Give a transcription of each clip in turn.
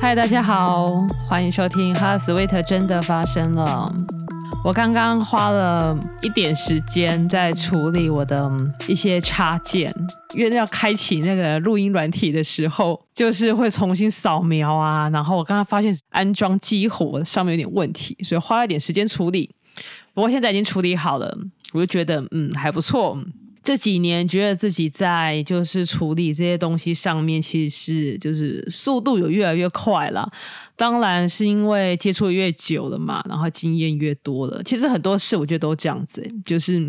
嗨，大家好，欢迎收听《哈 sweet 真的发生了》。我刚刚花了一点时间在处理我的一些插件，因为要开启那个录音软体的时候，就是会重新扫描啊。然后我刚刚发现安装激活上面有点问题，所以花了一点时间处理。不过现在已经处理好了，我就觉得嗯还不错。这几年觉得自己在就是处理这些东西上面，其实是就是速度有越来越快了。当然是因为接触越久了嘛，然后经验越多了。其实很多事我觉得都这样子，就是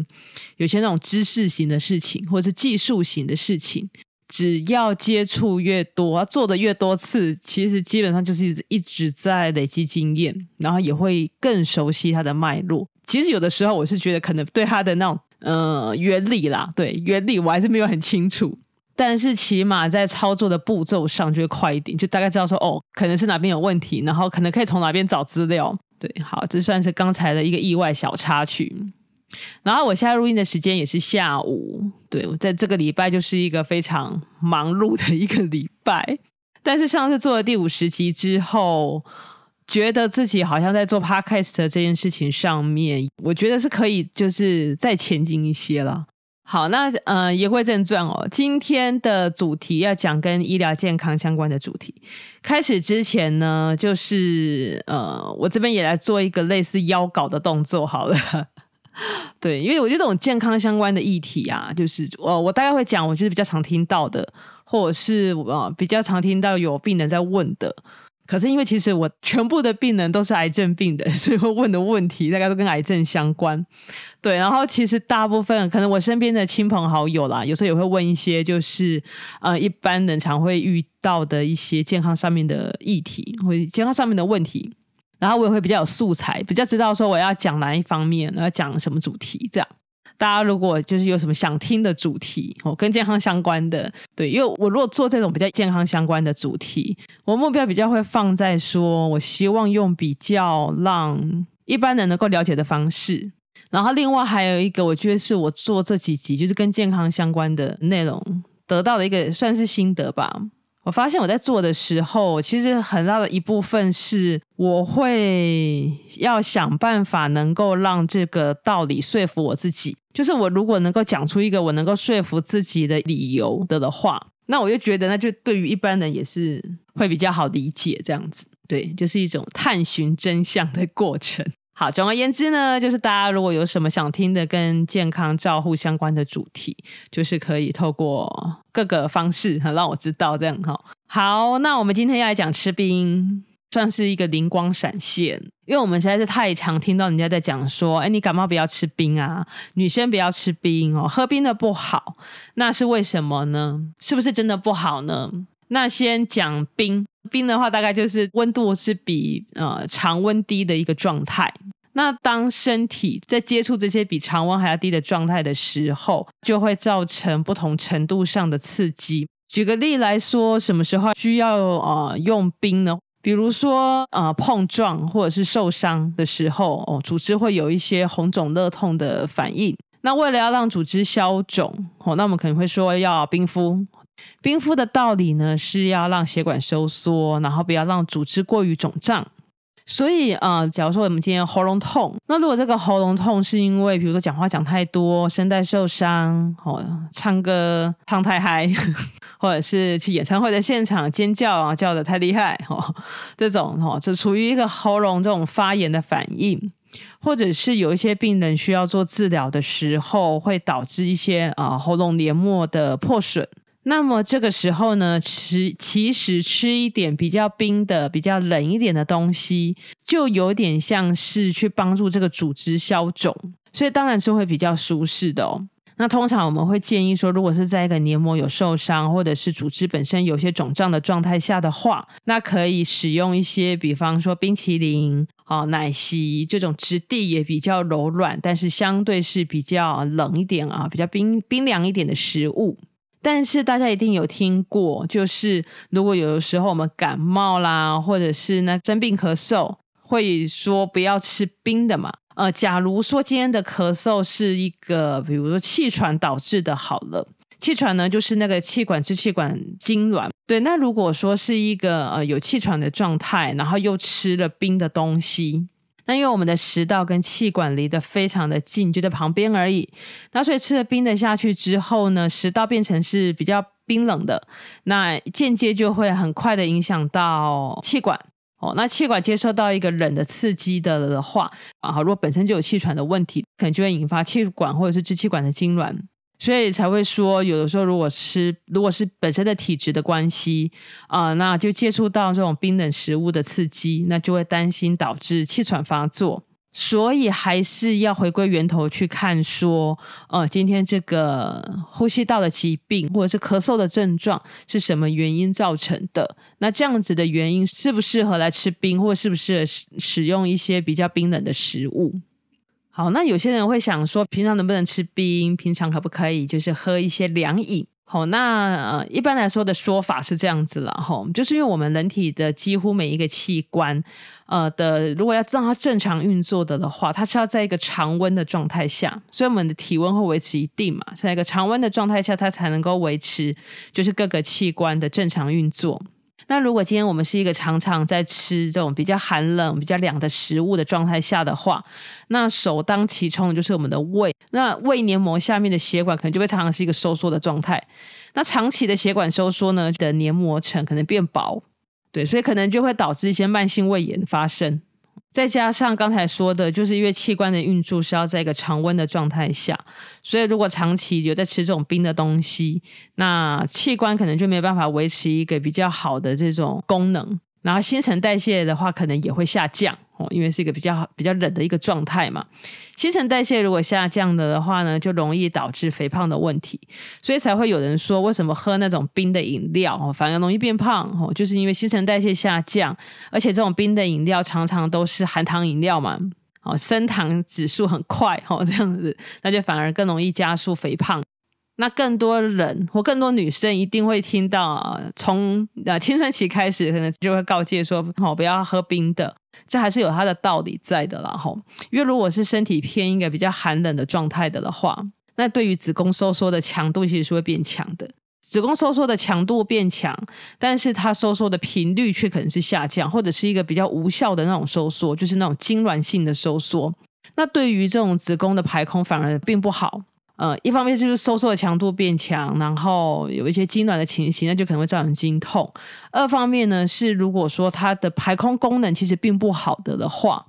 有些那种知识型的事情，或者是技术型的事情，只要接触越多，做的越多次，其实基本上就是一直一直在累积经验，然后也会更熟悉它的脉络。其实有的时候我是觉得可能对它的那种。呃，原理啦，对，原理我还是没有很清楚，但是起码在操作的步骤上就会快一点，就大概知道说，哦，可能是哪边有问题，然后可能可以从哪边找资料。对，好，这算是刚才的一个意外小插曲。然后我现在录音的时间也是下午，对，我在这个礼拜就是一个非常忙碌的一个礼拜，但是上次做了第五十集之后。觉得自己好像在做 podcast 这件事情上面，我觉得是可以，就是再前进一些了。好，那呃，言归正传哦，今天的主题要讲跟医疗健康相关的主题。开始之前呢，就是呃，我这边也来做一个类似邀稿的动作好了。对，因为我觉得这种健康相关的议题啊，就是我我大概会讲，我就是比较常听到的，或者是呃比较常听到有病人在问的。可是因为其实我全部的病人都是癌症病人，所以我问的问题大概都跟癌症相关。对，然后其实大部分可能我身边的亲朋好友啦，有时候也会问一些就是呃一般人常会遇到的一些健康上面的议题或健康上面的问题，然后我也会比较有素材，比较知道说我要讲哪一方面，我要讲什么主题这样。大家如果就是有什么想听的主题哦，跟健康相关的，对，因为我如果做这种比较健康相关的主题，我目标比较会放在说，我希望用比较让一般人能够了解的方式。然后另外还有一个，我觉得是我做这几集就是跟健康相关的内容得到的一个算是心得吧。我发现我在做的时候，其实很大的一部分是我会要想办法能够让这个道理说服我自己。就是我如果能够讲出一个我能够说服自己的理由的的话，那我就觉得那就对于一般人也是会比较好理解这样子。对，就是一种探寻真相的过程。好，总而言之呢，就是大家如果有什么想听的跟健康照护相关的主题，就是可以透过各个方式让我知道这样哈。好，那我们今天要来讲吃冰，算是一个灵光闪现，因为我们实在是太常听到人家在讲说，哎，你感冒不要吃冰啊，女生不要吃冰哦，喝冰的不好，那是为什么呢？是不是真的不好呢？那先讲冰，冰的话大概就是温度是比呃常温低的一个状态。那当身体在接触这些比常温还要低的状态的时候，就会造成不同程度上的刺激。举个例来说，什么时候需要呃用冰呢？比如说呃碰撞或者是受伤的时候，哦，组织会有一些红肿热痛的反应。那为了要让组织消肿，哦，那我们可能会说要冰敷。冰敷的道理呢，是要让血管收缩，然后不要让组织过于肿胀。所以，呃，假如说我们今天喉咙痛，那如果这个喉咙痛是因为，比如说讲话讲太多，声带受伤，哦，唱歌唱太嗨，或者是去演唱会的现场尖叫啊，叫得太厉害，哦，这种哦，就处于一个喉咙这种发炎的反应，或者是有一些病人需要做治疗的时候，会导致一些啊、喉咙黏膜的破损。那么这个时候呢，吃其实吃一点比较冰的、比较冷一点的东西，就有点像是去帮助这个组织消肿，所以当然是会比较舒适的哦。那通常我们会建议说，如果是在一个黏膜有受伤，或者是组织本身有些肿胀的状态下的话，那可以使用一些，比方说冰淇淋、哦奶昔这种质地也比较柔软，但是相对是比较冷一点啊，比较冰冰凉一点的食物。但是大家一定有听过，就是如果有的时候我们感冒啦，或者是那生病咳嗽，会说不要吃冰的嘛。呃，假如说今天的咳嗽是一个，比如说气喘导致的，好了，气喘呢，就是那个气管支气管痉挛。对，那如果说是一个呃有气喘的状态，然后又吃了冰的东西，那因为我们的食道跟气管离得非常的近，就在旁边而已。那所以吃了冰的下去之后呢，食道变成是比较冰冷的，那间接就会很快的影响到气管。哦，那气管接受到一个冷的刺激的的话，啊，如果本身就有气喘的问题，可能就会引发气管或者是支气管的痉挛，所以才会说，有的时候如果吃如果是本身的体质的关系，啊、那就接触到这种冰冷食物的刺激，那就会担心导致气喘发作。所以还是要回归源头去看，说，呃，今天这个呼吸道的疾病或者是咳嗽的症状是什么原因造成的？那这样子的原因适不适合来吃冰，或是不是使使用一些比较冰冷的食物？好，那有些人会想说，平常能不能吃冰？平常可不可以就是喝一些凉饮？好，那呃，一般来说的说法是这样子了，哈，就是因为我们人体的几乎每一个器官，呃的，如果要让它正常运作的的话，它是要在一个常温的状态下，所以我们的体温会维持一定嘛，在一个常温的状态下，它才能够维持就是各个器官的正常运作。那如果今天我们是一个常常在吃这种比较寒冷、比较凉的食物的状态下的话，那首当其冲的就是我们的胃。那胃黏膜下面的血管可能就会常常是一个收缩的状态。那长期的血管收缩呢，的黏膜层可能变薄，对，所以可能就会导致一些慢性胃炎发生。再加上刚才说的，就是因为器官的运作是要在一个常温的状态下，所以如果长期有在吃这种冰的东西，那器官可能就没有办法维持一个比较好的这种功能。然后新陈代谢的话，可能也会下降哦，因为是一个比较比较冷的一个状态嘛。新陈代谢如果下降了的话呢，就容易导致肥胖的问题。所以才会有人说，为什么喝那种冰的饮料哦，反而容易变胖哦，就是因为新陈代谢下降，而且这种冰的饮料常常都是含糖饮料嘛，哦，升糖指数很快哦，这样子，那就反而更容易加速肥胖。那更多人或更多女生一定会听到，从呃青春期开始，可能就会告诫说，哦，不要喝冰的，这还是有它的道理在的啦，吼。因为如果是身体偏一个比较寒冷的状态的的话，那对于子宫收缩的强度其实是会变强的。子宫收缩的强度变强，但是它收缩的频率却可能是下降，或者是一个比较无效的那种收缩，就是那种痉挛性的收缩。那对于这种子宫的排空反而并不好。呃，一方面就是收缩的强度变强，然后有一些痉挛的情形，那就可能会造成经痛。二方面呢，是如果说它的排空功能其实并不好的的话，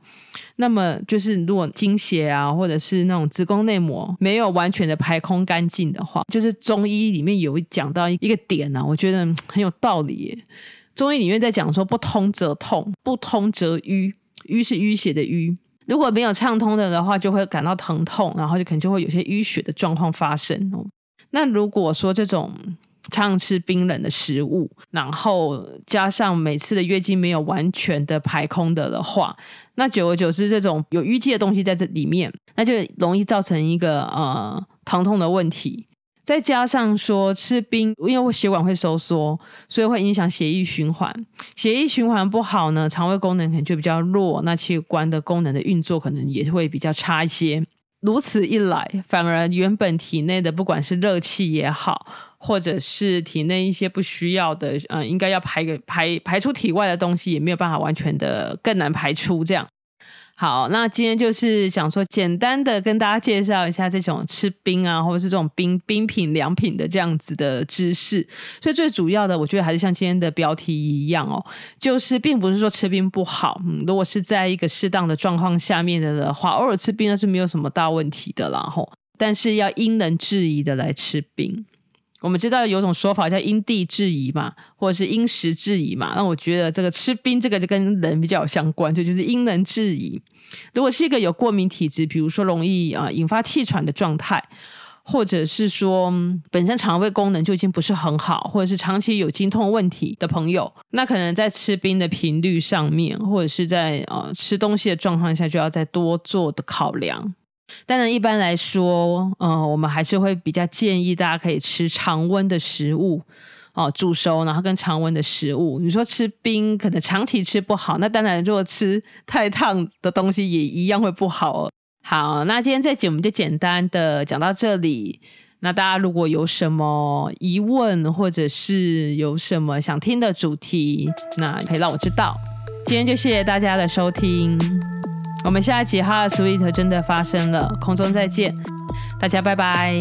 那么就是如果经血啊，或者是那种子宫内膜没有完全的排空干净的话，就是中医里面有讲到一个点呢、我觉得很有道理。中医里面在讲说，不通则痛，不通则瘀，瘀是淤血的瘀。如果没有畅通的的话，就会感到疼痛，然后就可能就会有些淤血的状况发生哦。那如果说这种常吃冰冷的食物，然后加上每次的月经没有完全的排空的的话，那久而久之，这种有淤积的东西在这里面，那就容易造成一个呃疼痛的问题。再加上说吃冰，因为血管会收缩，所以会影响血液循环。血液循环不好呢，肠胃功能可能就比较弱，那器官的功能的运作可能也会比较差一些。如此一来，反而原本体内的不管是热气也好，或者是体内一些不需要的，嗯，应该要排个排排出体外的东西，也没有办法完全的更难排出这样。好，那今天就是想说，简单的跟大家介绍一下这种吃冰啊，或者是这种冰冰品、凉品的这样子的知识。所以最主要的，我觉得还是像今天的标题一样哦，就是并不是说吃冰不好。嗯，如果是在一个适当的状况下面的的话，偶尔吃冰那是没有什么大问题的啦。吼，但是要因人制宜的来吃冰。我们知道有种说法叫因地制宜嘛，或者是因时制宜嘛。那我觉得这个吃冰这个就跟人比较相关，就就是因人制宜。如果是一个有过敏体质，比如说容易啊、引发气喘的状态，或者是说本身肠胃功能就已经不是很好，或者是长期有经痛问题的朋友，那可能在吃冰的频率上面，或者是在呃吃东西的状况下，就要再多做的考量。当然，一般来说，呃，我们还是会比较建议大家可以吃常温的食物哦、煮熟，然后跟常温的食物。你说吃冰，可能长期吃不好。那当然，如果吃太烫的东西，也一样会不好。好，那今天这集我们就简单的讲到这里。那大家如果有什么疑问，或者是有什么想听的主题，那可以让我知道。今天就谢谢大家的收听，我们下一集《哈 Sweet》真的发生了，空中再见，大家拜拜。